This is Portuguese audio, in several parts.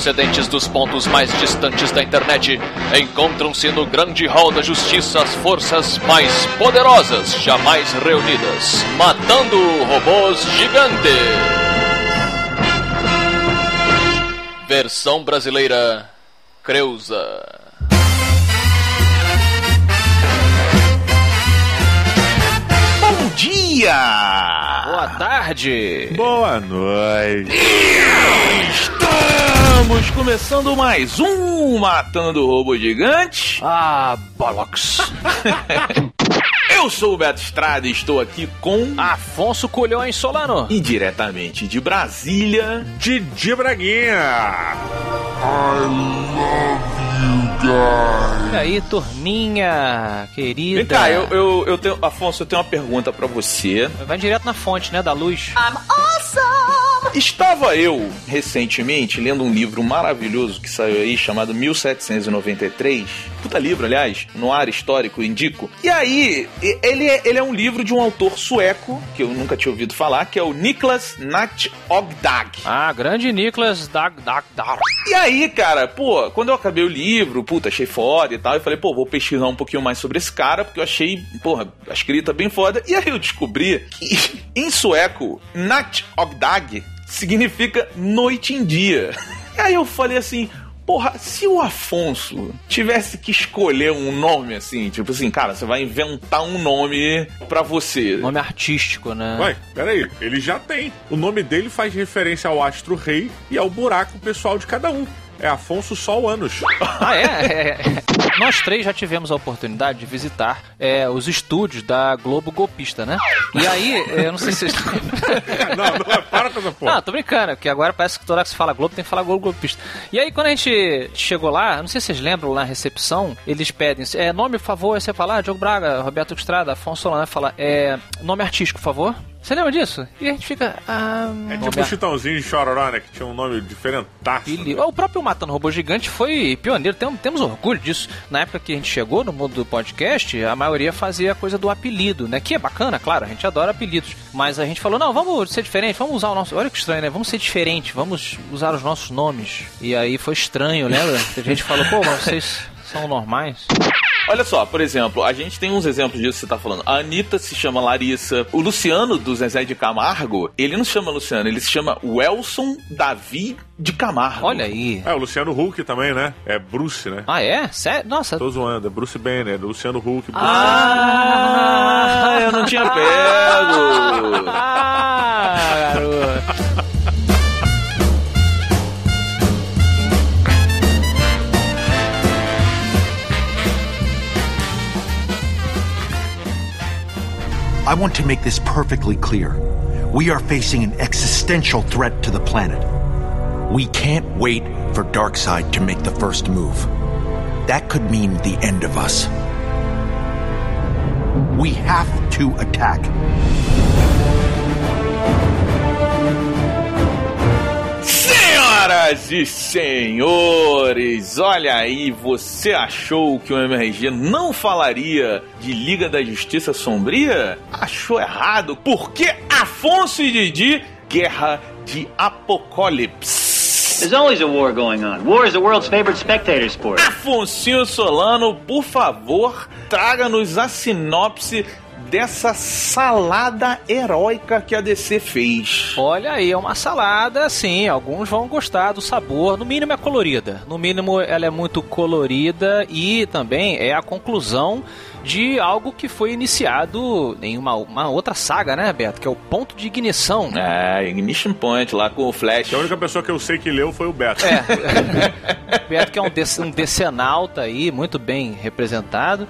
procedentes dos pontos mais distantes da internet, encontram-se no grande hall da justiça as forças mais poderosas jamais reunidas, matando robôs gigantes. Versão brasileira Creuza. Bom dia! Boa tarde! Boa noite! Estamos começando mais um Matando Robô Gigante. Ah, bollocks! Eu sou o Beto Estrada e estou aqui com Afonso Colhões Solano. e diretamente de Brasília. Didi Braguinha! E aí, turminha querida? Vem cá, eu, eu, eu tenho. Afonso, eu tenho uma pergunta pra você. Vai direto na fonte, né, da luz. Estava eu recentemente lendo um livro maravilhoso que saiu aí chamado 1793. Puta livro, aliás, no ar histórico, indico. E aí, ele é, ele é um livro de um autor sueco, que eu nunca tinha ouvido falar, que é o Niklas Natt Ogdag. Ah, grande Nicholas Dag Dag Dag. E aí, cara, pô, quando eu acabei o livro, puta, achei foda e tal, eu falei, pô, vou pesquisar um pouquinho mais sobre esse cara, porque eu achei, porra, a escrita bem foda. E aí eu descobri que em sueco, Natt Ogdag significa noite em dia. E aí eu falei assim. Porra, se o Afonso tivesse que escolher um nome assim, tipo assim, cara, você vai inventar um nome pra você. Nome artístico, né? Ué, peraí, ele já tem. O nome dele faz referência ao astro rei e ao buraco pessoal de cada um. É Afonso Sol Anos. Ah, é? É, é. Nós três já tivemos a oportunidade de visitar é, os estúdios da Globo Golpista, né? E aí, é, eu não sei se vocês. não, não, para com essa porra. Não, tô brincando, porque agora parece que toda hora que se fala Globo tem que falar Globo Golpista. E aí, quando a gente chegou lá, não sei se vocês lembram lá na recepção, eles pedem, é, nome, por favor, você fala, ah, Diogo Braga, Roberto Estrada, Afonso Solano, fala, é, nome artístico, por favor. Você lembra disso? E a gente fica, ah... É tipo o Chitãozinho de Chororó, né? Que tinha um nome diferentaço. Né? O próprio Matando Robô Gigante foi pioneiro, tem- temos orgulho disso. Na época que a gente chegou no mundo do podcast, a maioria fazia a coisa do apelido, né? Que é bacana, claro, a gente adora apelidos. Mas a gente falou, não, vamos ser diferente, vamos usar o nosso... Olha que estranho, né? Vamos ser diferente, vamos usar os nossos nomes. E aí foi estranho, lembra? A gente falou, pô, mas vocês são normais. Olha só, por exemplo, a gente tem uns exemplos disso que você tá falando. A Anitta se chama Larissa. O Luciano do Zezé de Camargo, ele não se chama Luciano, ele se chama Welson Davi de Camargo. Olha aí. É, o Luciano Huck também, né? É Bruce, né? Ah, é? Sério? Nossa. Tô zoando, é Bruce Banner, Luciano Huck. Bruce Ah, eu não tinha pego. Ah, garoto. I want to make this perfectly clear. We are facing an existential threat to the planet. We can't wait for Darkseid to make the first move. That could mean the end of us. We have to attack. Senhoras e senhores, olha aí, você achou que o MRG não falaria de Liga da Justiça Sombria? Achou errado, porque Afonso e Didi, Guerra de Apocalipse. There's always a war going on. War is the world's favorite spectator sport. Afonso Solano, por favor, traga-nos a sinopse dessa salada heróica que a DC fez. Olha aí, é uma salada, sim. Alguns vão gostar do sabor. No mínimo é colorida. No mínimo ela é muito colorida e também é a conclusão de algo que foi iniciado em uma, uma outra saga, né, Beto? Que é o Ponto de Ignição. É, Ignition Point lá com o Flash. A única pessoa que eu sei que leu foi o Beto. É. Beto que é um, dec um decenalta aí, muito bem representado.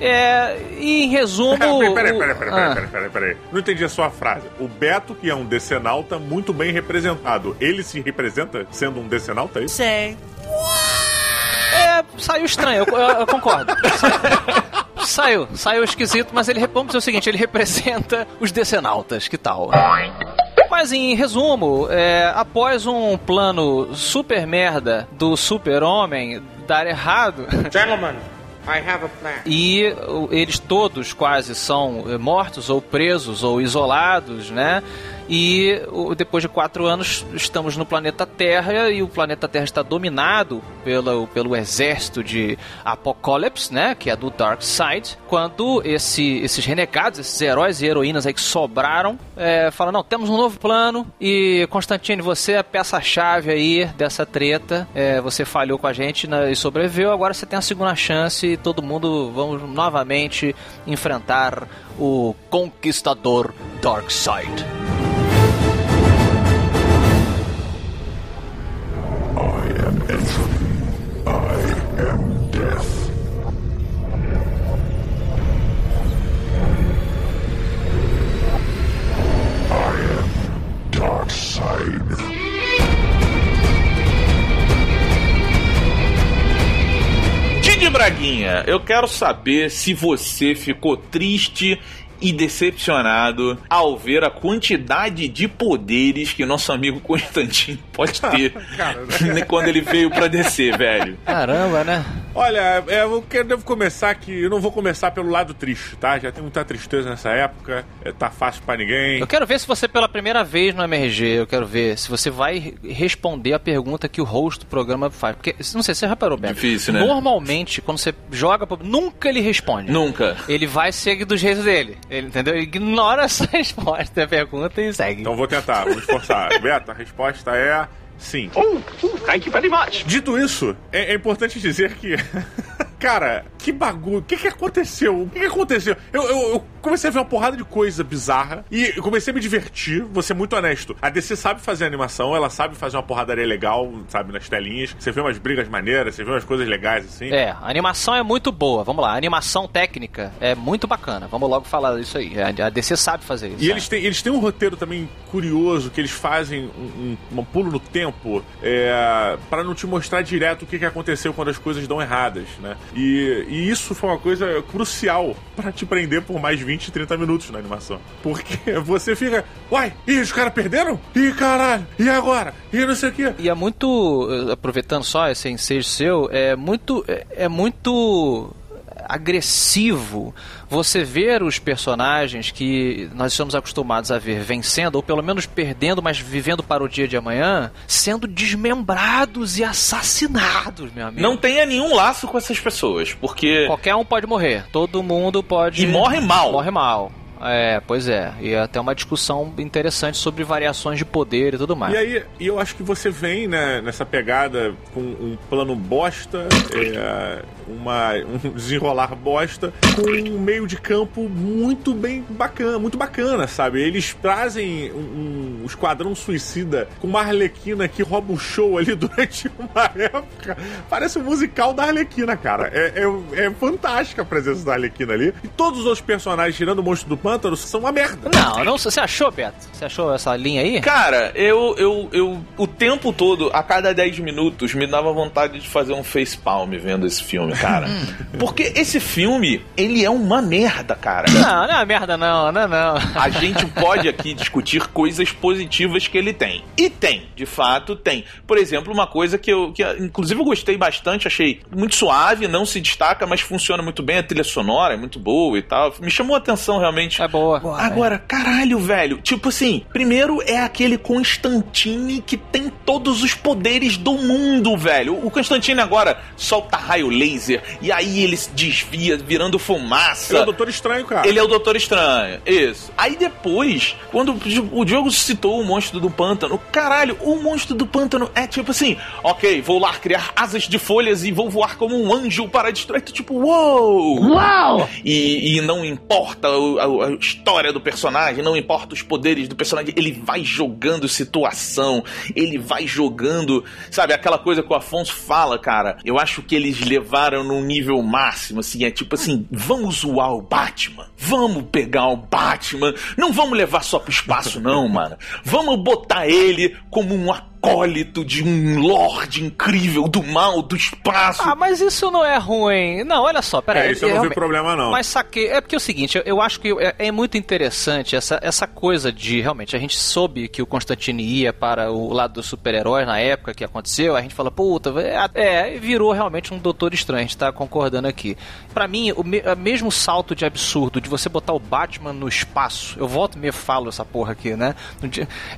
É, e em resumo. Peraí, peraí, peraí, peraí, peraí, peraí, peraí. Não entendi a sua frase. O Beto, que é um decenalta, muito bem representado. Ele se representa sendo um decenalta, é isso? É, saiu estranho, eu, eu- eu concordo. Saiu, saiu esquisito, mas ele, vamos dizer o seguinte, ele representa os decenautas, que tal? Mas em resumo, é, após um plano super merda do super-homem dar errado, Gentlemen, E eles todos quase são mortos ou presos ou isolados, né? E depois de quatro anos, estamos no planeta Terra e o planeta Terra está dominado pelo, pelo exército de Apocalypse, né? Que é do Dark Side. Quando esse, esses renegados, esses heróis e heroínas aí que sobraram, é, falam: não, temos um novo plano e Constantine, você é a peça-chave aí dessa treta. É, você falhou com a gente né, e sobreviveu. Agora você tem a segunda chance e todo mundo vamos novamente enfrentar o conquistador Darkseid. Braguinha, eu quero saber se você ficou triste e decepcionado ao ver a quantidade de poderes que nosso amigo Constantino pode ter Cara, quando ele veio pra descer, velho. Caramba, né? Olha, é, eu quero, devo começar que eu não vou começar pelo lado triste, tá? Já tem muita tristeza nessa época, é, tá fácil pra ninguém. Eu quero ver se você, pela primeira vez no MRG, eu quero ver se você vai responder a pergunta que o host do programa faz. Porque, não sei, você reparou, Beto? Difícil, né? Normalmente, quando você joga, nunca ele responde. Nunca. Ele vai seguir do jeito dele. Ele, entendeu? Ele ignora essa resposta, a pergunta e segue. Então vou tentar, vou esforçar. Beto, a resposta é sim. Oh, thank you very much. Dito isso, é, é importante dizer que. Cara, que bagulho. O que, que aconteceu? O que, que aconteceu? Eu, eu, eu comecei a ver uma porrada de coisa bizarra e comecei a me divertir, vou ser muito honesto. A DC sabe fazer animação, ela sabe fazer uma porradaria legal, sabe, nas telinhas. Você vê umas brigas maneiras, você vê umas coisas legais assim. É, a animação é muito boa. Vamos lá, a animação técnica é muito bacana. Vamos logo falar isso aí. A a DC sabe fazer isso. E é. eles têm, eles têm um roteiro também curioso, que eles fazem um, um- um pulo no tempo é, para não te mostrar direto o que, que aconteceu quando as coisas dão erradas, né? E, e isso foi uma coisa crucial para te prender por mais 20, 30 minutos na animação. Porque você fica, uai, e os caras perderam? Ih, caralho, e agora? E não sei o quê. E é muito, eh, aproveitando só esse ensejo seu, é muito, é, é muito agressivo você ver os personagens que nós estamos acostumados a ver vencendo, ou pelo menos perdendo, mas vivendo para o dia de amanhã, sendo desmembrados e assassinados, meu amigo. Não tenha nenhum laço com essas pessoas, porque. Qualquer um pode morrer. Todo mundo pode. E morre mal. Morre mal. É, pois é. E é até uma discussão interessante sobre variações de poder e tudo mais. E aí, e eu acho que você vem né, nessa pegada com um plano bosta, é, uma, um desenrolar bosta, com um meio de campo muito bem bacana, muito bacana, sabe? Eles trazem um, um esquadrão suicida com uma Arlequina que rouba um show ali durante uma época. Parece um musical da Arlequina, cara. É, é, é fantástica a presença da Arlequina ali. E todos os outros personagens, tirando o monstro do pântano, são uma merda. Não, não, você achou, Beto? Você achou essa linha aí? Cara, eu, eu, eu, o tempo todo, a cada 10 minutos, me dava vontade de fazer um facepalm vendo esse filme, cara. Porque esse filme, ele é uma merda, cara. Não, não é merda não, não, é não. A gente pode aqui discutir coisas positivas que ele tem. E tem, de fato, tem. Por exemplo, uma coisa que eu, que inclusive eu gostei bastante, achei muito suave, não se destaca, mas funciona muito bem. A trilha sonora é muito boa e tal. Me chamou a atenção realmente. É boa. Agora, caralho, velho. Tipo assim, primeiro é aquele Constantine que tem todos os poderes do mundo, velho. O Constantine agora solta raio laser e aí ele se desvia virando fumaça. Ele é o Doutor Estranho, cara. Ele é o Doutor Estranho, isso. Aí depois, quando o Diogo citou o monstro do pântano, caralho, o monstro do pântano é tipo assim: ok, vou lá criar asas de folhas e vou voar como um anjo para destruir. Tu, Tipo, uou! Uau! E, e não importa a, a história do personagem, não importa os poderes do personagem, ele vai jogando situação, ele vai jogando, sabe, aquela coisa que o Afonso fala, cara. Eu acho que eles levaram num nível máximo, assim, é tipo assim, vamos zoar o Batman, vamos pegar o Batman, não vamos levar só pro espaço, não, mano. Vamos botar ele como um acólito de um lorde incrível do mal, do espaço. Ah, mas isso não é ruim. Não, olha só, peraí. É, isso eu não vi problema, não. Mas saquei. É porque é o seguinte, eu, eu acho que é, é muito interessante essa, essa coisa de realmente. A gente soube que o Constantine ia para o lado dos super-heróis na época que aconteceu. A gente fala, puta, é, é, virou realmente um Doutor Estranho. A gente tá concordando aqui. Pra mim, o me- mesmo salto de absurdo de você botar o Batman no espaço. Eu volto e me falo essa porra aqui, né?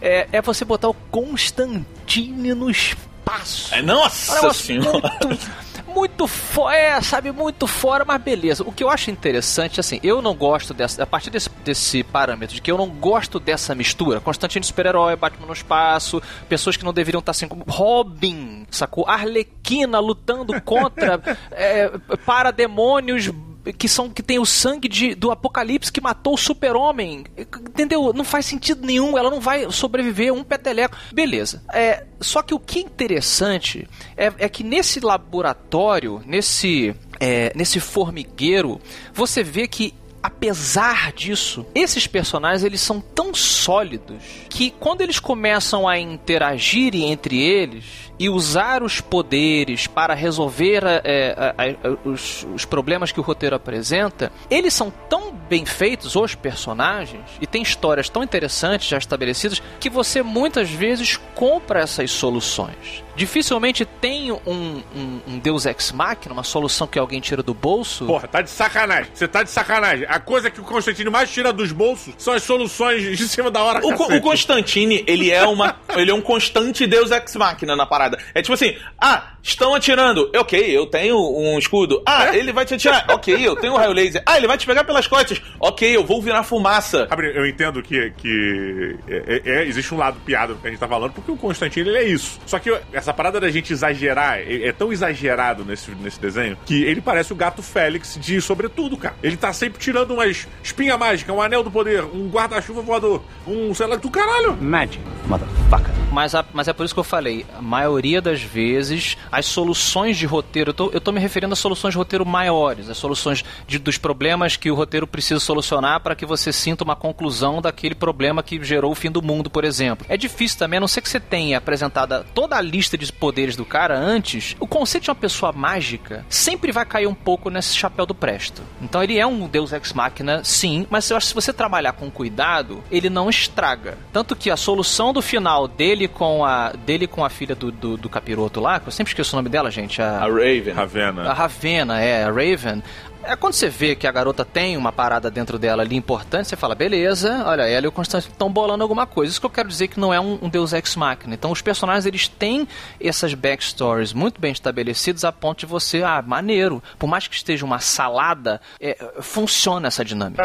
É, é você botar o Constantine no espaço. É, Um nossa negócio senhora. Muito, muito fora, é, sabe, muito fora, mas beleza. O que eu acho interessante, assim, eu não gosto dessa, a partir desse, desse parâmetro, de que eu não gosto dessa mistura, Constantino super-herói, Batman no espaço, pessoas que não deveriam estar assim, como Robin, sacou? Arlequina lutando contra é, parademônios que são que tem o sangue de, do apocalipse que matou o super-homem. Entendeu? Não faz sentido nenhum, ela não vai sobreviver um peteleco. Beleza. É, só que o que é interessante é, é que nesse laboratório, nesse, é, nesse formigueiro, você vê que apesar disso, esses personagens eles são tão sólidos que quando eles começam a interagir entre eles e usar os poderes para resolver é, a- a- os, os problemas que o roteiro apresenta, eles são tão bem feitos, os personagens, e tem histórias tão interessantes já estabelecidas, que você muitas vezes compra essas soluções. Dificilmente tem um, um, um Deus Ex Machina, uma solução que alguém tira do bolso. Porra, tá de sacanagem. Você tá de sacanagem. A coisa que o Constantino mais tira dos bolsos são as soluções de cima da hora, O, Co- o Constantine, ele é uma. ele é um constante Deus ex machina na parada. É tipo assim, ah, estão atirando. Ok, eu tenho um escudo. Ah, ele vai te atirar. Ok, eu tenho um raio laser. Ah, ele vai te pegar pelas costas. Ok, eu vou virar fumaça. Eu entendo que, que é- é- é- existe um lado piada do que a gente tá falando, porque o Constantino ele é isso. Só que essa parada da gente exagerar é, é tão exagerado nesse, nesse desenho que ele parece o gato Félix de sobretudo, cara. Ele tá sempre tirando umas espinha mágica, um anel do poder, um guarda-chuva voador, um sei lá do caralho. Magic, motherfucker. Mas, a- mas é por isso que eu falei, a maioria das vezes, as soluções de roteiro, eu tô, eu tô me referindo a soluções de roteiro maiores, as soluções de- dos problemas que o roteiro precisa solucionar para que você sinta uma conclusão daquele problema que gerou o fim do mundo, por exemplo. É difícil também, a não ser que você tenha apresentada toda a lista de poderes do cara antes, o conceito de uma pessoa mágica sempre vai cair um pouco nesse chapéu do presto. Então ele é um deus ex machina, sim, mas eu acho que se você trabalhar com cuidado, ele não estraga. Tanto que a solução do final dele com a dele com a filha do, do, do capiroto lá, que eu sempre esqueço o nome dela, gente, A a, Raven. a Ravena. Ravena, é, a Raven. É quando você vê que a garota tem uma parada dentro dela ali importante, você fala, beleza, olha, ela e o Constantino estão bolando alguma coisa. Isso que eu quero dizer que não é um, um Deus Ex Machina. Então os personagens, eles têm essas backstories muito bem estabelecidas a ponto de você, ah, maneiro. Por mais que esteja uma salada, é, funciona essa dinâmica.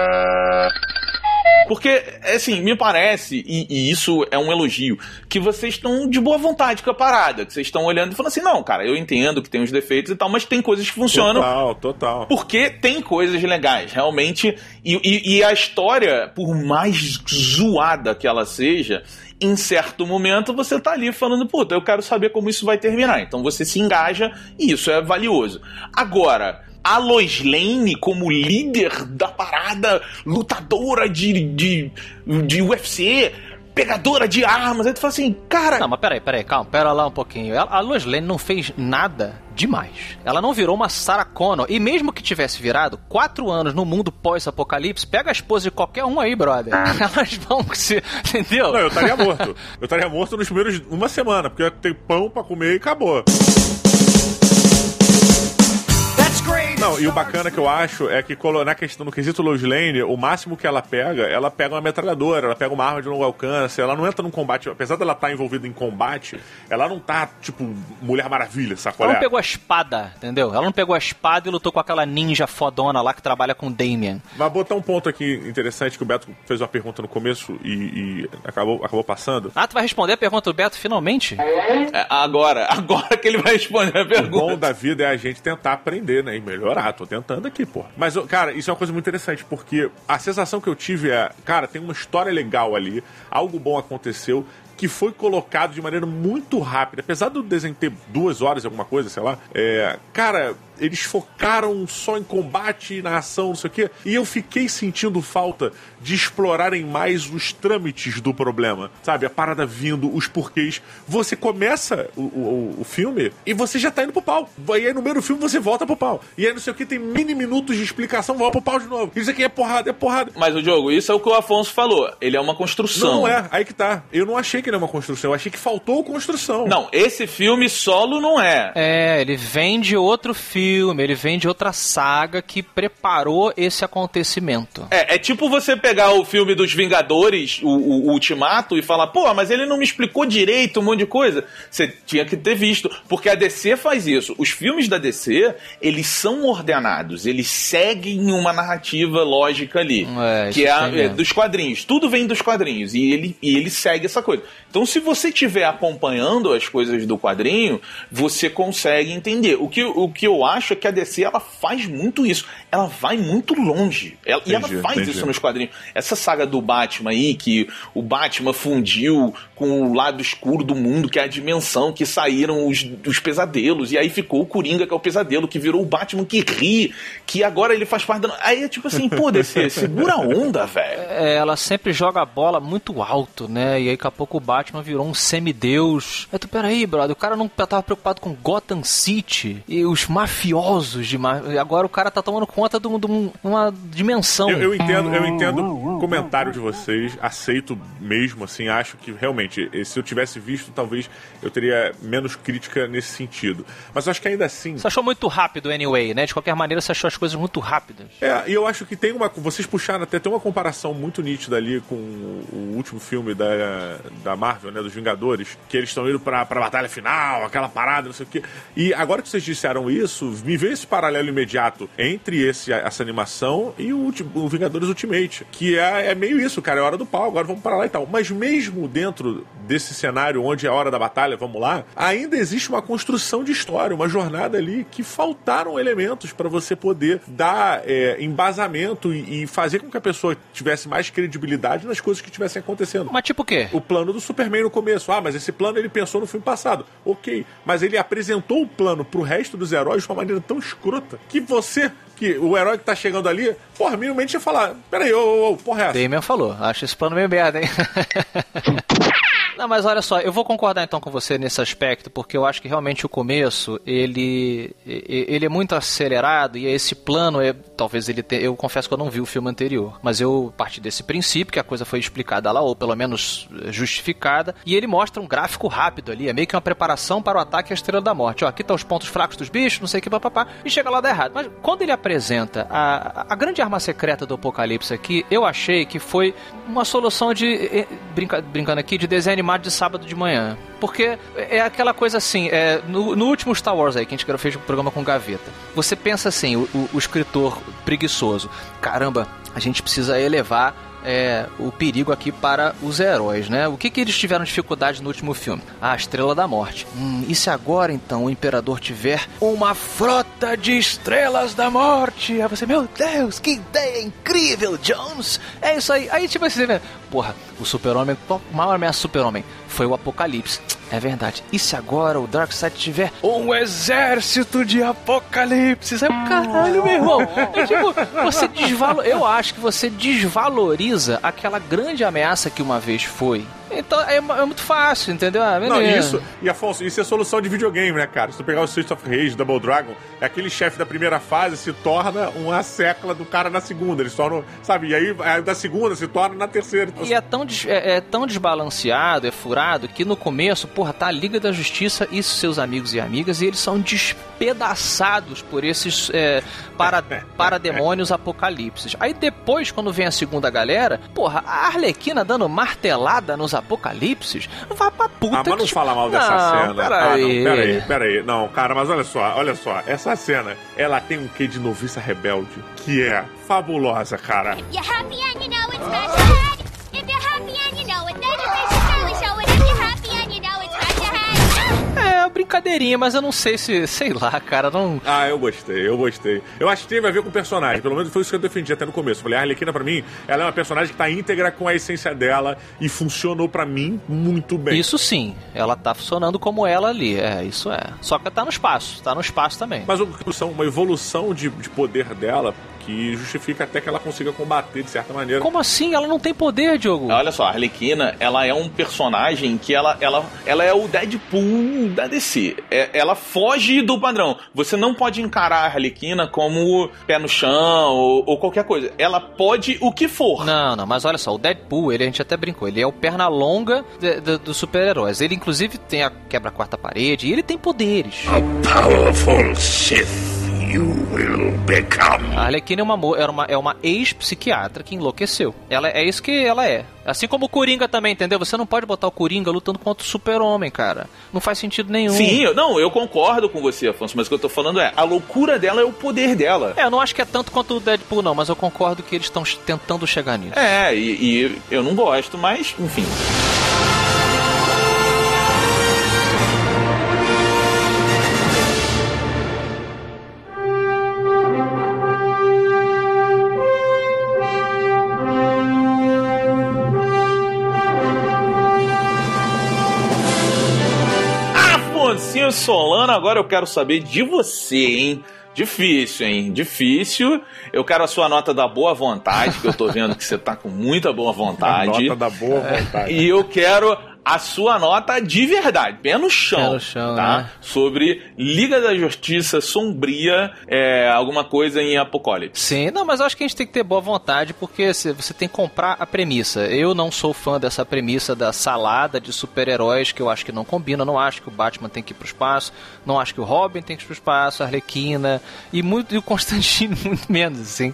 Porque, assim, me parece, e, e isso é um elogio, que vocês estão de boa vontade com a parada. Que vocês estão olhando e falando assim, não, cara, eu entendo que tem os defeitos e tal, mas tem coisas que funcionam. Total, total. Porque tem coisas legais, realmente. E, e- e a história, por mais zoada que ela seja, em certo momento você tá ali falando, puta, eu quero saber como isso vai terminar. Então você se engaja e isso é valioso. Agora. A Lois Lane como líder da parada, lutadora de, de, de UFC, pegadora de armas, aí tu fala assim, cara, Não, mas peraí, peraí, calma, pera lá um pouquinho. Ela- a Lois Lane não fez nada demais. Ela não virou uma Sarah Connor. E mesmo que tivesse virado, quatro anos no mundo pós-apocalipse, pega a esposa de qualquer um aí, brother. Elas vão se. Entendeu? Não, eu estaria morto. Eu estaria morto nos primeiros uma semana, porque eu ia ter pão pra comer e acabou. Não, e o bacana que eu acho é que colo- na questão do quesito Lois Lane, o máximo que ela pega, ela pega uma metralhadora, ela pega uma arma de longo alcance, ela não entra num combate, apesar dela estar envolvida em combate, ela não tá, tipo, Mulher Maravilha, sacou? Ela não pegou a espada, entendeu? Ela não pegou a espada e lutou com aquela ninja fodona lá que trabalha com o Damien. Mas botar um ponto aqui interessante que o Beto fez uma pergunta no começo e, e acabou, acabou passando. Ah, tu vai responder a pergunta do Beto finalmente? é, agora, agora que ele vai responder a O bom pergunta. da vida é a gente tentar aprender, né? E melhorar. Tô tentando aqui, pô. Mas, cara, isso é uma coisa muito interessante, porque a sensação que eu tive é, cara, tem uma história legal ali, algo bom aconteceu, que foi colocado de maneira muito rápida. Apesar do desenho ter duas horas alguma coisa, sei lá, é, cara, eles focaram só em combate, na ação, não sei o quê. E eu fiquei sentindo falta de explorarem mais os trâmites do problema. Sabe? A parada vindo, os porquês. Você começa o, o, o filme e você já tá indo pro pau. E aí no meio do filme você volta pro pau. E aí não sei o que, tem mini minutos de explicação, volta pro pau de novo. Isso aqui é porrada, é porrada. Mas o Diogo, isso é o que o Afonso falou. Ele é uma construção. Não é, aí que tá. Eu não achei que ele é uma construção, eu achei que faltou construção. Não, esse filme solo não é. É, ele vem de outro filme, ele vem de outra saga que preparou esse acontecimento. É, é tipo você pegar o filme dos Vingadores, o, o- o Ultimato, e falar, pô, mas ele não me explicou direito um monte de coisa. Você tinha que ter visto. Porque a DC faz isso. Os filmes da DC, eles são ordenados, eles seguem uma narrativa lógica ali. É, que é, a- é dos quadrinhos. Tudo vem dos quadrinhos. E ele, e ele segue essa coisa. Então, se você estiver acompanhando as coisas do quadrinho, você consegue entender. O que, o que eu acho é que a DC ela faz muito isso. Ela vai muito longe. Ela- e ela Entendi, faz entendi. isso nos quadrinhos. Essa saga do Batman aí, que o Batman fundiu com o lado escuro do mundo, que é a dimensão que saíram os, os pesadelos. E aí ficou o Coringa, que é o pesadelo, que virou o Batman que ri, que agora ele faz parte da. Aí é tipo assim, pô, DC, segura a onda, velho. É, ela sempre joga a bola muito alto, né? E aí daqui a pouco o Batman virou um semideus. Aí tu, peraí, brother, o cara não tava preocupado com Gotham City e os mafiosos de ma... e agora o cara tá tomando conta de, um- de um- uma dimensão. Eu, eu entendo, eu entendo o comentário de vocês, aceito mesmo, assim, acho que realmente, eh, se eu tivesse visto, talvez eu teria menos crítica nesse sentido. Mas eu acho que ainda assim. Você achou muito rápido, anyway, né? De qualquer maneira, você achou as coisas muito rápidas. É, e eu acho que tem uma. Vocês puxaram até tem uma comparação muito nítida ali com o último filme da, da Marvel, né? Dos Vingadores, que eles estão indo pra, pra batalha final, aquela parada, não sei o quê. E agora que vocês disseram isso, me veio esse paralelo imediato entre esse, essa animação e o, o Vingadores Ultimate. Que é, é meio isso, cara, é hora do pau, agora vamos para lá e tal. Mas mesmo dentro desse cenário onde é a hora da batalha, vamos lá, ainda existe uma construção de história, uma jornada ali que faltaram elementos para você poder dar é, embasamento e, e fazer com que a pessoa tivesse mais credibilidade nas coisas que estivessem acontecendo. Mas tipo o quê? O plano do Superman no começo. Ah, mas esse plano ele pensou no filme passado. Ok. Mas ele apresentou o plano pro resto dos heróis de uma maneira tão escrota que você, que o herói que tá chegando ali, porra, minimamente ia falar: peraí, ô, ô, porra, é essa? Damian falou. Acho esse plano meio merda, hein? Não, mas olha só, eu vou concordar então com você nesse aspecto, porque eu acho que realmente o começo, ele ele é muito acelerado e esse plano é, talvez ele te, eu confesso que eu não vi o filme anterior, mas eu parti desse princípio que a coisa foi explicada lá ou pelo menos justificada, e ele mostra um gráfico rápido ali, é meio que uma preparação para o ataque à Estrela da Morte. Ó, aqui tá os pontos fracos dos bichos, não sei o que papapá, e chega lá dá errado. Mas quando ele apresenta a, a grande arma secreta do Apocalipse aqui, eu achei que foi uma solução de eh, brinca- brincando aqui de desenho animado de sábado de manhã. Porque é aquela coisa assim, é, no, no último Star Wars aí, que a gente fez um programa com Gaveta, você pensa assim, o, o- o escritor preguiçoso, caramba, a gente precisa elevar é, o perigo aqui para os heróis, né? O que, que eles tiveram dificuldade no último filme? A Estrela da Morte. Hum, e se agora, então, o Imperador tiver uma frota de Estrelas da Morte? Aí você, meu Deus, que ideia incrível, Jones! É isso aí. Aí, tipo assim, né? porra, o super-homem, maior ameaça super-homem? Foi o Apocalipse. É verdade. E se agora o Darkseid tiver um exército de apocalipse? Sabe, caralho, meu irmão. É tipo, você desvaloriza. Eu acho que você desvaloriza aquela grande ameaça que uma vez foi. Então é, é muito fácil, entendeu? Ah, Não, isso, e Afonso, isso é solução de videogame, né, cara? Se tu pegar o Streets of Rage, Double Dragon, é aquele chefe da primeira fase se torna uma secla do cara na segunda. Eles tornam, sabe? E aí da segunda se torna na terceira. E é tão, des- é, é tão desbalanceado, é furado, que no começo, porra, tá a Liga da Justiça e seus amigos e amigas, e eles são despedaçados por esses é, para, parademônios apocalipses. Aí depois, quando vem a segunda galera, porra, a Arlequina dando martelada nos apocalipses, vai pra puta Ah, mas não que- fala mal dessa Não, cena. Peraí. Ah, não, peraí, peraí. Não, cara, mas olha só, olha só. Essa cena, ela tem um quê de noviça rebelde que é fabulosa, cara. You're happy and you know it's brincadeirinha, mas eu não sei se, sei lá, cara, não. Ah, eu gostei, eu gostei. Eu acho que teve a ver com o personagem, pelo menos foi isso que eu defendi até no começo. Falei, a Arlequina pra mim, ela é uma personagem que tá íntegra com a essência dela e funcionou pra mim muito bem. Isso sim, ela tá funcionando como ela ali, é, isso é. Só que tá no espaço, tá no espaço também. Mas uma evolução, uma evolução de, de poder dela que justifica até que ela consiga combater de certa maneira. Como assim? Ela não tem poder, Diogo. Olha só, a Arlequina, ela é um personagem que ela, ela, ela é o Deadpool da DC. É- ela foge do padrão. Você não pode encarar a Arlequina como pé no chão ou, ou qualquer coisa. Ela pode o que for. Não, não, mas olha só, o Deadpool, ele a gente até brincou, ele é o perna longa dos super-heróis. Ele, inclusive, tem a quebra a quarta parede e ele tem poderes. Powerful Sith you will become. A Arlequina é uma, mo- era uma, é uma ex-psiquiatra que enlouqueceu. Ela, é isso que ela é. Assim como o Coringa também, entendeu? Você não pode botar o Coringa lutando contra o super-homem, cara. Não faz sentido nenhum. Sim, eu, não, eu concordo com você, Afonso, mas o que eu tô falando é, a loucura dela é o poder dela. É, eu não acho que é tanto quanto o Deadpool, não, mas eu concordo que eles estão tentando chegar nisso. É, e, e eu não gosto, mas, enfim. Solano, agora eu quero saber de você, hein? Difícil, hein? Difícil. Eu quero a sua nota da boa vontade, que eu tô vendo que você tá com muita boa A vontade. nota da boa vontade. E eu quero a sua nota de verdade, pé no chão, Pé no chão, tá? né? Sobre Liga da Justiça Sombria, é, alguma coisa em Apocalipse. Sim, não, mas eu acho que a gente tem que ter boa vontade porque você tem que comprar a premissa. Eu não sou fã dessa premissa da salada de super-heróis que eu acho que não combina. Não acho que o Batman tem que ir pro espaço, não acho que o Robin tem que ir pro espaço, a Arlequina e, muito, e o Constantino muito menos, assim.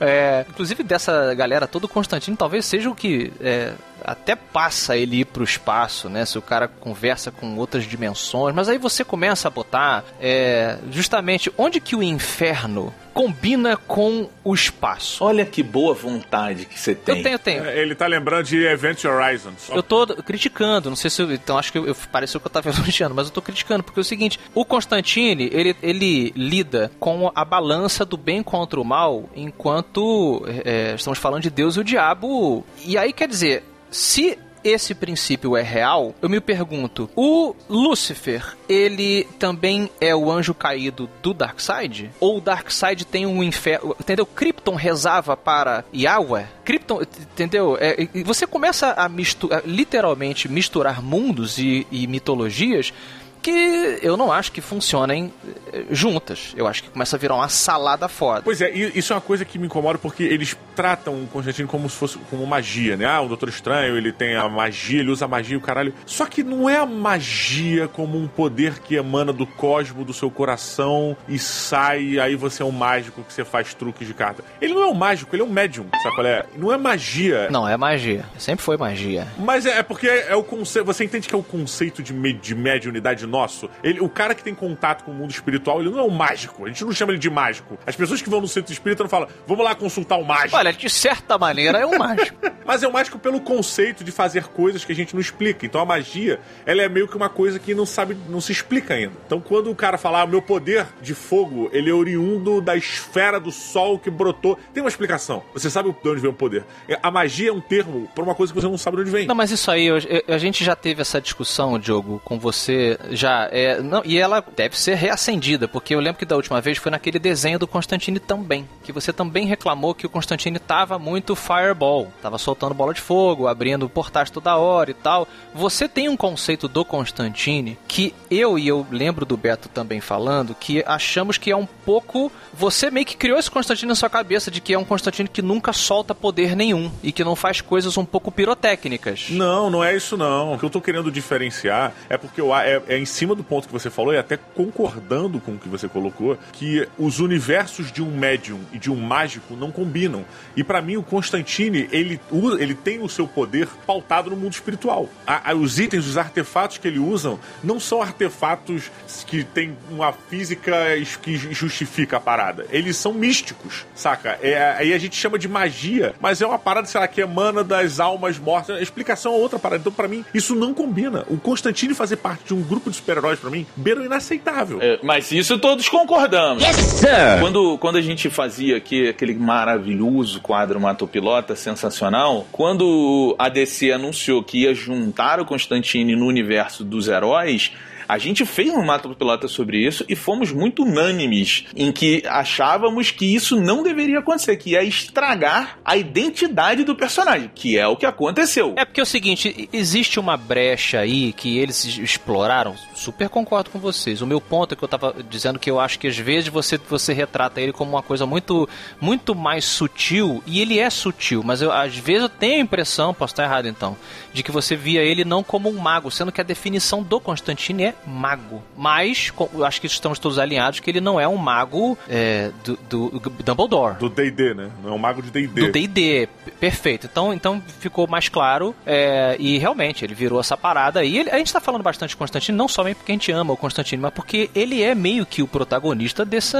É, inclusive dessa galera todo o Constantino talvez seja o que é, até passa ele ir pro espaço, né? Se o cara conversa com outras dimensões, mas aí você começa a botar é, justamente onde que o inferno combina com o espaço. Olha que boa vontade que você tem. Eu tenho, eu tenho. É, Ele tá lembrando de Event Horizon. Só Eu tô criticando, não sei se eu, então acho que eu, eu- pareceu que eu tava elogiando, mas eu tô criticando porque é o seguinte, o Constantine, ele, ele lida com a balança do bem contra o mal, enquanto é, estamos falando de Deus e o diabo. E aí quer dizer, se esse princípio é real, eu me pergunto, o Lúcifer, ele também é o anjo caído do Darkseid? Ou o Darkseid tem um inferno, entendeu? Krypton rezava para Yahweh? Krypton, entendeu? É, você começa a misturar, literalmente misturar mundos e, e mitologias que eu não acho que funcionem eh, juntas. Eu acho que começa a virar uma salada foda. Pois é, e isso é uma coisa que me incomoda porque eles tratam o Constantino como se fosse como magia, né? Ah, o Doutor Estranho, ele tem a magia, ele usa a magia e o caralho. Só que não é a magia como um poder que emana do cosmo do seu coração e sai, e aí você é um mágico que você faz truques de carta. Ele não é um mágico, ele é um médium, sabe qual é? Não é magia. Não, é magia. Sempre foi magia. Mas é, é porque é o conceito. Você entende que é o conceito de, me, de mediunidade nosso? Ele, o cara que tem contato com o mundo espiritual, ele não é um mágico. A gente não chama ele de mágico. As pessoas que vão no centro espírita não falam, vamos lá consultar o mágico. Olha, de certa maneira é um mágico. Mas é o mágico pelo conceito de fazer coisas que a gente não explica. Então a magia, ela é meio que uma coisa que não sabe, não se explica ainda. Então quando o cara falar, ah, meu poder de fogo, ele é oriundo da esfera do sol que brotou, tem uma explicação. Você sabe de onde vem o poder. É, A magia é um termo para uma coisa que você não sabe de onde vem. Não, mas isso aí, eu- eu- a gente já teve essa discussão, Diogo, com você já. É, não, e ela deve ser reacendida, porque eu lembro que da última vez foi naquele desenho do Constantine também. Que você também reclamou que o Constantine tava muito fireball. Tava soltando bola de fogo, abrindo portais toda hora e tal. Você tem um conceito do Constantine que eu e eu lembro do Beto também falando que achamos que é um pouco. Você meio que criou esse Constantine na sua cabeça de que é um Constantine que nunca solta poder nenhum e que não faz coisas um pouco pirotécnicas. Não, não é isso não. O que eu tô querendo diferenciar é porque eu, é, é cima do ponto que você falou e até concordando com o que você colocou, que os universos de um médium e de um mágico não combinam. E pra mim o Constantine, ele, ele tem o seu poder pautado no mundo espiritual. A- a- os itens, os artefatos que ele usam não são artefatos que têm uma física que justifica a parada. Eles são místicos, saca? É, aí a gente chama de magia, mas é uma parada, sei lá, que emana das almas mortas. A explicação é outra parada. Então, pra mim, isso não combina. O Constantine fazer parte de um grupo de super-heróis pra mim beiram inaceitável. É, mas isso todos concordamos. Yes, sir! Quando, quando a gente fazia aqui aquele maravilhoso quadro Matopilota, sensacional, quando a DC anunciou que ia juntar o Constantine no universo dos heróis, a gente fez um Mato Pilota sobre isso e fomos muito unânimes em que achávamos que isso não deveria acontecer, que ia estragar a identidade do personagem, que é o que aconteceu. É porque é o seguinte, existe uma brecha aí que eles exploraram, super concordo com vocês. O meu ponto é que eu tava dizendo que eu acho que às vezes você, você retrata ele como uma coisa muito, muito mais sutil, e ele é sutil, mas eu, às vezes eu tenho a impressão, posso estar errado então, de que você via ele não como um mago, sendo que a definição do Constantine é mago. Mas, co- eu acho que estamos todos alinhados que ele não é um mago é, do, do Dumbledore. Do D&D, né? Não é um mago de D&D. Do D&D, perfeito. Então, então ficou mais claro é, e realmente ele virou essa parada aí. Ele- a gente tá falando bastante de Constantino, não somente porque a gente ama o Constantino, mas porque ele é meio que o protagonista dessa,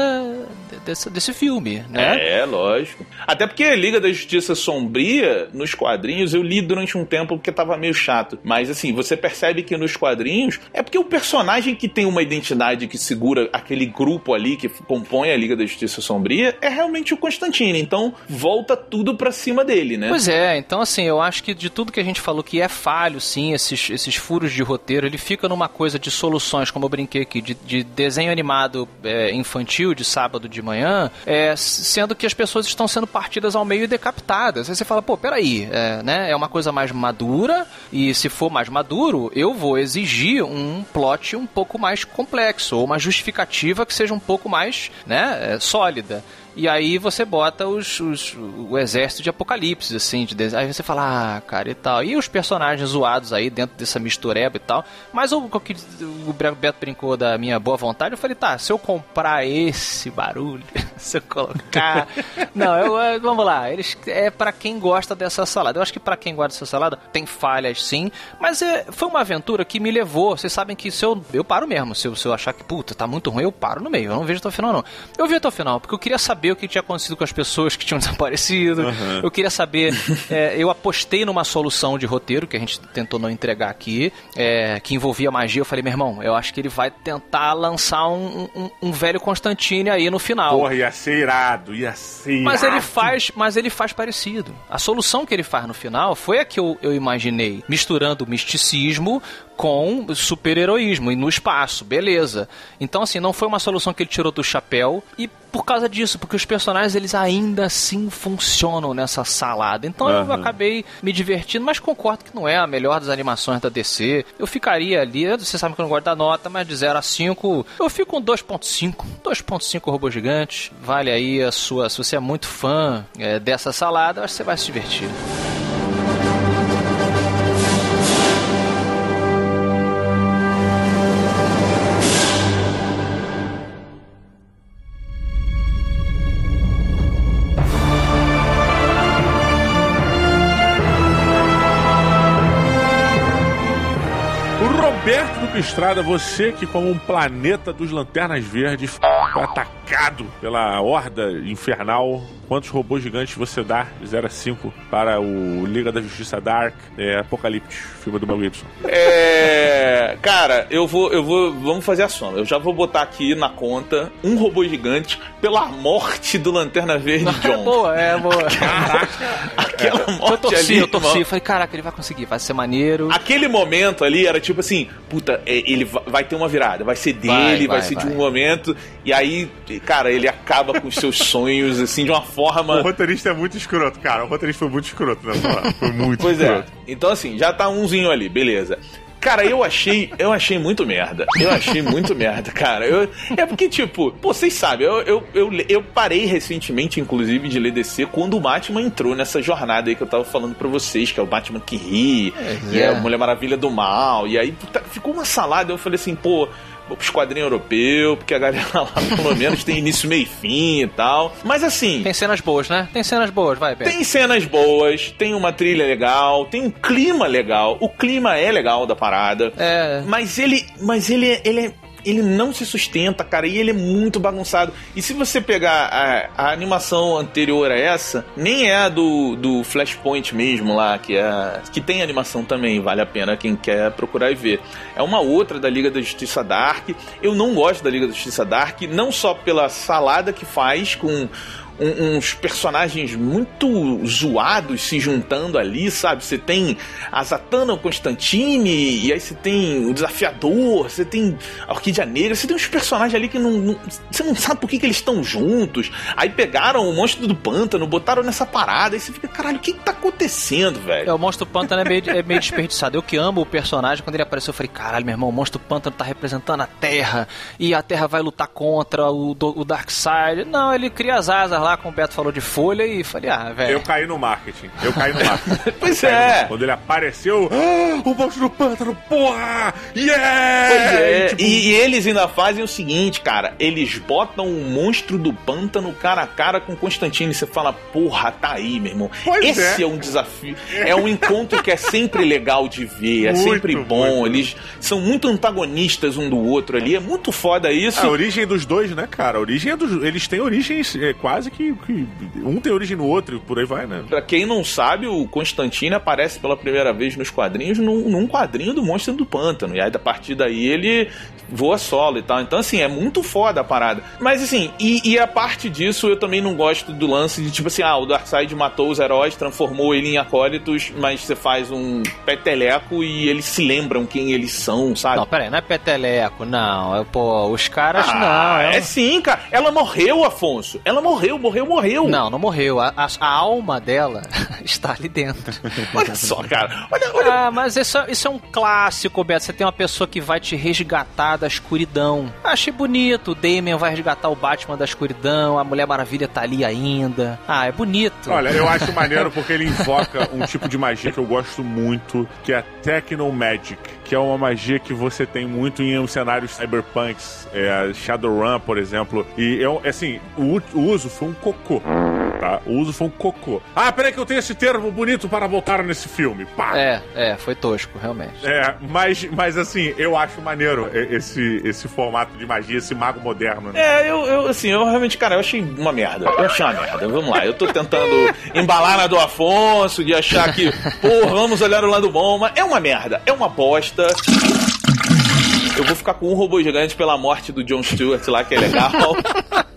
dessa, desse filme, né? É, lógico. Até porque a Liga da Justiça Sombria, nos quadrinhos, eu li durante um tempo porque tava meio chato. Mas assim, você percebe que nos quadrinhos é porque o personagem que tem uma identidade que segura aquele grupo ali que compõe a Liga da Justiça Sombria é realmente o Constantine. Então volta tudo pra cima dele, né? Pois é, então assim, eu acho que de tudo que a gente falou que é falho, sim, esses, esses furos de roteiro, ele fica numa coisa de soluções, como eu brinquei aqui, de, de desenho animado é, infantil de sábado de manhã, é, sendo que as pessoas estão sendo partidas ao meio e decapitadas. Aí você fala, pô, peraí, é, né, é uma coisa mais madura, e se for mais maduro, eu vou exigir um plot um pouco mais complexo, ou uma justificativa que seja um pouco mais né, é, sólida. E aí você bota os, os- o exército de apocalipse, assim, de aí você fala, ah, cara, e tal. E os personagens zoados aí dentro dessa mistureba e tal. Mas o, o que o Beto brincou da minha boa vontade, eu falei, tá, se eu comprar esse barulho, se eu colocar. Não, eu, eu- vamos lá, eles é para quem gosta dessa salada. Eu acho que para quem gosta dessa salada tem falhas sim, mas é, foi uma aventura que me levou. Vocês sabem que se eu, eu paro mesmo, se eu, se eu achar que puta, tá muito ruim, eu paro no meio. Eu não vejo até o final, não. Eu vi até o final, porque eu queria saber o que tinha acontecido com as pessoas que tinham desaparecido. Eu queria saber. é, eu apostei numa solução de roteiro que a gente tentou não entregar aqui, é, que envolvia magia. Eu falei, meu irmão, eu acho que ele vai tentar lançar um, um, um velho Constantine aí no final. Porra, ia ser irado, ia ser irado. Mas ele faz, mas ele faz parecido. A solução que ele faz no final foi a que eu, eu imaginei, misturando misticismo com super-heroísmo e no espaço, beleza. Então assim, não foi uma solução que ele tirou do chapéu e por causa disso, porque os personagens eles ainda assim funcionam nessa salada. Então eu Aham. acabei me divertindo, mas concordo que não é a melhor das animações da DC. Eu ficaria ali, você sabe que eu não gosto da nota, mas de 0 a 5, eu fico com 2.5. 2.5 robô gigante. Vale aí a sua, se você é muito fã é, dessa salada, eu acho que você vai se divertir. Estrada, você que como um planeta dos Lanternas Verdes foi atacado pela horda infernal, quantos robôs gigantes você dá de 0 a 5 para o Liga da Justiça Dark, é, Apocalipse, filme do Mel Gibson? É. Cara, eu vou, eu vou. Vamos fazer a soma. Eu já vou botar aqui na conta um robô gigante pela morte do Lanterna Verde É John. boa, é boa. Aquela morte eu torci, ali, eu torci. Eu falei, caraca, ele vai conseguir, vai ser maneiro. Aquele momento ali era tipo assim, puta, é, ele va- vai ter uma virada, vai ser dele, Vai, vai, vai, ser de vai. um momento, e aí, cara, ele acaba com os seus sonhos, assim, de uma O forma. roteirista é muito escroto, cara. O roteirista foi muito escroto nessa hora. Foi muito Pois é. escroto. Então, assim, já tá umzinho ali, beleza. Cara, eu achei, eu achei muito merda. Eu achei muito merda, cara. Eu, é porque, tipo, pô, vocês sabem, eu, eu, eu, eu parei recentemente, inclusive, de ler DC quando o Batman entrou nessa jornada aí que eu tava falando pra vocês, que é o Batman que ri, e é é. a Mulher Maravilha do Mal. E aí puta, ficou uma salada. Eu falei assim, pô, vou pro quadrinho europeu, porque a galera lá pelo menos tem início, meio e fim e tal. Mas assim. Tem cenas boas, né? Tem cenas boas, vai, Beto. Tem cenas boas, tem uma trilha legal, tem um clima legal. O clima é legal da parada. É. Mas ele. Mas ele, é- ele é. Ele não se sustenta, cara, e ele é muito bagunçado. E se você pegar a, a animação anterior a essa, nem é a do, do Flashpoint mesmo lá, que é que tem animação também, vale a pena quem quer procurar e ver. É uma outra da Liga da Justiça Dark. Eu não gosto da Liga da Justiça Dark, não só pela salada que faz com um- uns personagens muito zoados se juntando ali, sabe? Você tem a Zatanna Constantine, e aí você tem o Desafiador, você tem a Orquídea Negra, você tem uns personagens ali que não, não- você não sabe por que, que eles estão juntos. Aí pegaram o monstro do pântano, botaram nessa parada, aí você fica, caralho, o que, que tá acontecendo, velho? É, o Monstro Pântano é meio, é meio desperdiçado. Eu que amo o personagem, quando ele apareceu, eu falei, caralho, meu irmão, o Monstro Pântano tá representando a Terra, e a Terra vai lutar contra o, do- o Darkseid. Não, ele cria as asas lá, como o Beto falou, de folha, e falei, ah, velho. Eu caí no marketing. Eu caí no marketing. Pois no é. marketing. Quando ele apareceu, ah, o monstro do pântano, porra! Yeah! Pois é, E, tipo, e, e eles ainda fazem o seguinte, cara, eles botam o monstro do pântano cara a cara com Constantine e você fala, porra, tá aí, meu irmão. Pois Esse é. é. um desafio, é um encontro que é sempre legal de ver, é Muito, sempre bom, muito. eles são muito antagonistas um do outro ali, é muito foda isso. A origem dos dois, né, cara? A origem é dos. Eles têm origens é, quase que, que. Um tem origem no outro e por aí vai, né? Pra quem não sabe, o Constantine aparece pela primeira vez nos quadrinhos num, num quadrinho do Monstro do Pântano. E aí, a partir daí, ele voa solo e tal. Então, assim, é muito foda a parada. Mas, assim, e, e a parte disso, eu também não gosto do lance de, tipo assim, ah, o Darkseid matou os heróis, transformou ele em acólitos, mas você faz um peteleco e eles se lembram quem eles são, sabe? Não, pera aí, não é peteleco, não. É, pô, os caras Ah, não. é É sim, cara. Ela morreu, Afonso. Ela morreu, morreu, morreu. Não, não morreu. A, a- a alma dela está ali dentro. Olha só, cara. Olha, olha Ah, mas isso, é- isso é um clássico, Beto. Você tem uma pessoa que vai te resgatar da escuridão. Achei bonito. O Damien vai resgatar o Batman da escuridão. A Mulher Maravilha tá ali ainda. Ah, é bonito. Olha, eu acho maneiro porque ele invoca um tipo de magia que eu gosto muito, que é Technomagic, que é uma magia que você tem muito em cenários cyberpunks, é, Shadowrun, por exemplo. E eu, assim, o, o uso foi um cocô. Tá? O uso foi um cocô. Ah, peraí que eu tenho esse termo bonito para voltar nesse filme. Pá! É, é, foi tosco, realmente. É, mas, mas assim, eu acho maneiro esse, esse formato de magia, esse mago moderno, né? É, eu, eu, assim, eu realmente, cara, eu achei uma merda. Eu achei uma merda. Vamos lá, eu tô tentando embalar na do Afonso, de achar que, porra, vamos olhar o lado bom, mas é uma merda, é uma bosta. Eu vou ficar com um robô gigante pela morte do John Stewart lá, que é legal.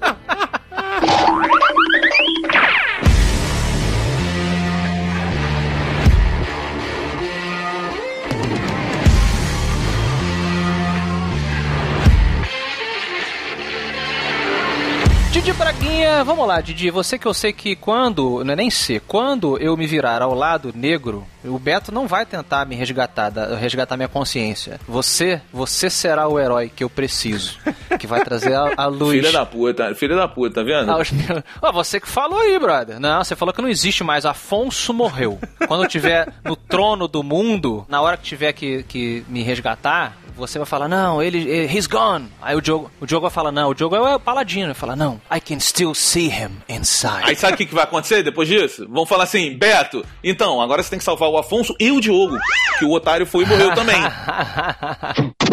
Vamos lá, Didi. Você que eu sei que quando, não é nem ser, quando eu me virar ao lado negro, o Beto não vai tentar me resgatar, resgatar minha consciência. Você, você será o herói que eu preciso, que vai trazer a, a luz. filha da puta, filha da puta, tá vendo? meus- Ó, você que falou aí, brother. Não, você falou que não existe mais. Afonso morreu. Quando eu tiver no trono do mundo, na hora que tiver que, que me resgatar, você vai falar, não, ele, ele- he's gone. Aí o Diogo, o Diogo vai falar, não, o Diogo é o paladino. Vai falar, não, I can still see him inside. Aí sabe o que, que vai acontecer depois disso? Vão falar assim, Beto, então, agora você tem que salvar o Afonso e o Diogo, que o otário foi e morreu também.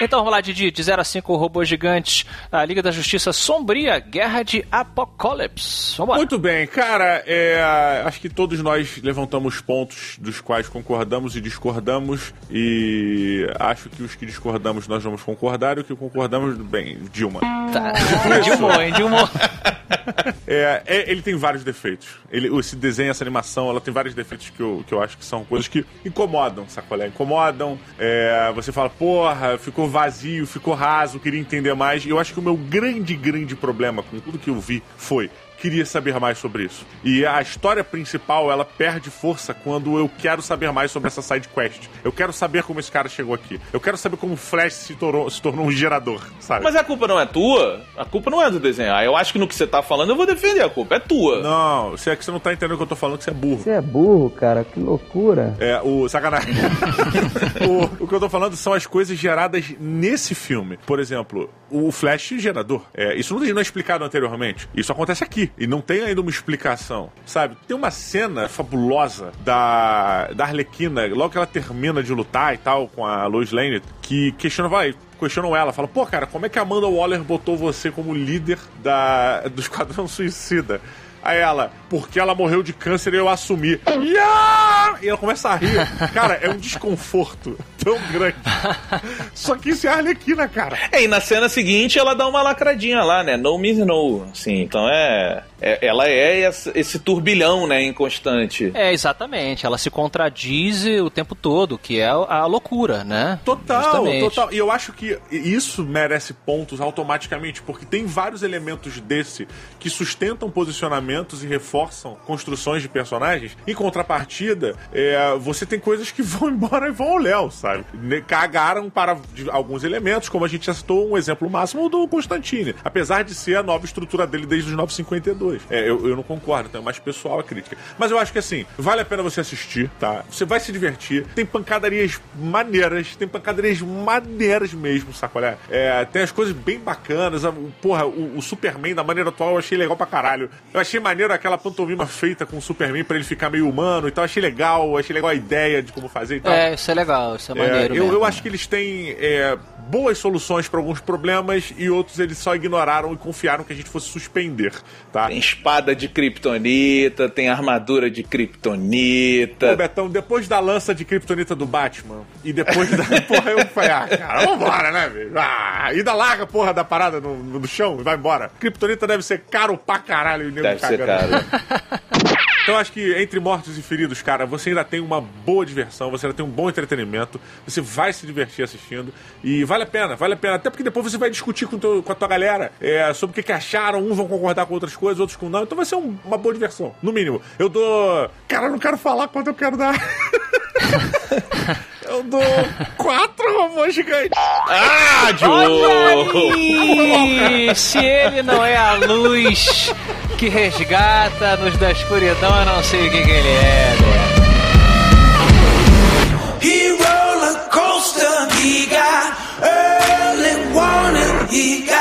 Então vamos lá, Didi, de 0 a 5 robôs gigantes, a Liga da Justiça Sombria, Guerra de Apocalipse. Vambora. Muito bem, cara, é, acho que todos nós levantamos pontos dos quais concordamos e discordamos, e acho que os que discordamos nós vamos concordar, e o que concordamos, bem, Dilma. Tá. Dilma, hein, Dilma. É, é, ele tem vários defeitos. Ele, esse desenho, essa animação, ela tem vários defeitos que eu, que eu acho que são coisas que incomodam, sacolé? Incomodam. É, você fala, porra, ficou vazio, ficou raso, queria entender mais. E eu acho que o meu grande, grande problema com tudo que eu vi foi queria saber mais sobre isso. E a história principal, ela perde força quando eu quero saber mais sobre essa side quest. Eu quero saber como esse cara chegou aqui. Eu quero saber como o Flash se tornou, se tornou um gerador, sabe? Mas a culpa não é tua, a culpa não é do desenhar. Eu acho que no que você tá falando eu vou defender, a culpa é tua. Não, se é que você não tá entendendo o que eu tô falando, que você é burro. Você é burro, cara, que loucura. É, o sacanagem. o, o que eu tô falando são as coisas geradas nesse filme. Por exemplo, o Flash gerador. É, isso não, não é explicado anteriormente. Isso acontece aqui. E não tem ainda uma explicação. Sabe? Tem uma cena fabulosa da, da Arlequina, logo que ela termina de lutar e tal, com a Lois Lane, que questiona, vai, questionam ela, falam, pô, cara, como é que a Amanda Waller botou você como líder da, do Esquadrão Suicida? Aí ela, porque ela morreu de câncer e eu assumi. Yeah! E ela começa a rir. Cara, é um desconforto tão grande. Só que isso é a Arlequina, cara. É, e na cena seguinte ela dá uma lacradinha lá, né? No means no. Assim, então é, é- ela é esse, turbilhão, né, inconstante. É, exatamente. Ela se contradiz o tempo todo, que é a loucura, né? Total, Justamente. total. E eu acho que isso merece pontos automaticamente, porque tem vários elementos desse que sustentam e reforçam construções de personagens. Em contrapartida, é, você tem coisas que vão embora e vão ao Léo, sabe? Cagaram para alguns elementos, como a gente já citou um exemplo máximo do Constantine. Apesar de ser a nova estrutura dele desde os 952. É, eu, eu não concordo, então é mais pessoal a crítica. Mas eu acho que assim, vale a pena você assistir, tá? Você vai se divertir. Tem pancadarias maneiras, tem pancadarias maneiras mesmo, saco? É, tem as coisas bem bacanas. a- Porra, o, o Superman da maneira atual eu achei legal pra caralho. Eu achei maneiro aquela pantomima feita com o Superman pra ele ficar meio humano e tal. Achei legal, achei legal a ideia de como fazer e tal. É, isso é legal, isso é É, maneiro eu, mesmo. eu acho que eles têm é, boas soluções para alguns problemas e outros eles só ignoraram e confiaram que a gente fosse suspender, tá? Tem espada de kryptonita, tem armadura de kryptonita. Betão, depois da lança de Kryptonita do Batman e depois da. porra, eu falei, ah, cara, vambora, né, velho? Ah, ainda larga a porra da parada no, no chão e vai embora. Kryptonita deve ser caro pra caralho o nego Deve ser cagando. caro. Então eu acho que entre mortos e feridos, cara, você ainda tem uma boa diversão, você ainda tem um bom entretenimento, você vai se divertir assistindo e vale a pena, vale a pena. Até porque depois você vai discutir com, teu- com a tua galera é, sobre o que, que acharam, uns vão concordar com outras coisas, outros com não. Então vai ser um- uma boa diversão, no mínimo. Eu dou. Cara, eu não quero falar quanto eu quero dar. eu dou quatro robôs gigantes. Ah, aí! Se ele não é a luz que resgata-nos da escuridão, eu não sei o que, que ele é, né? He roller coaster, he got early warning, he got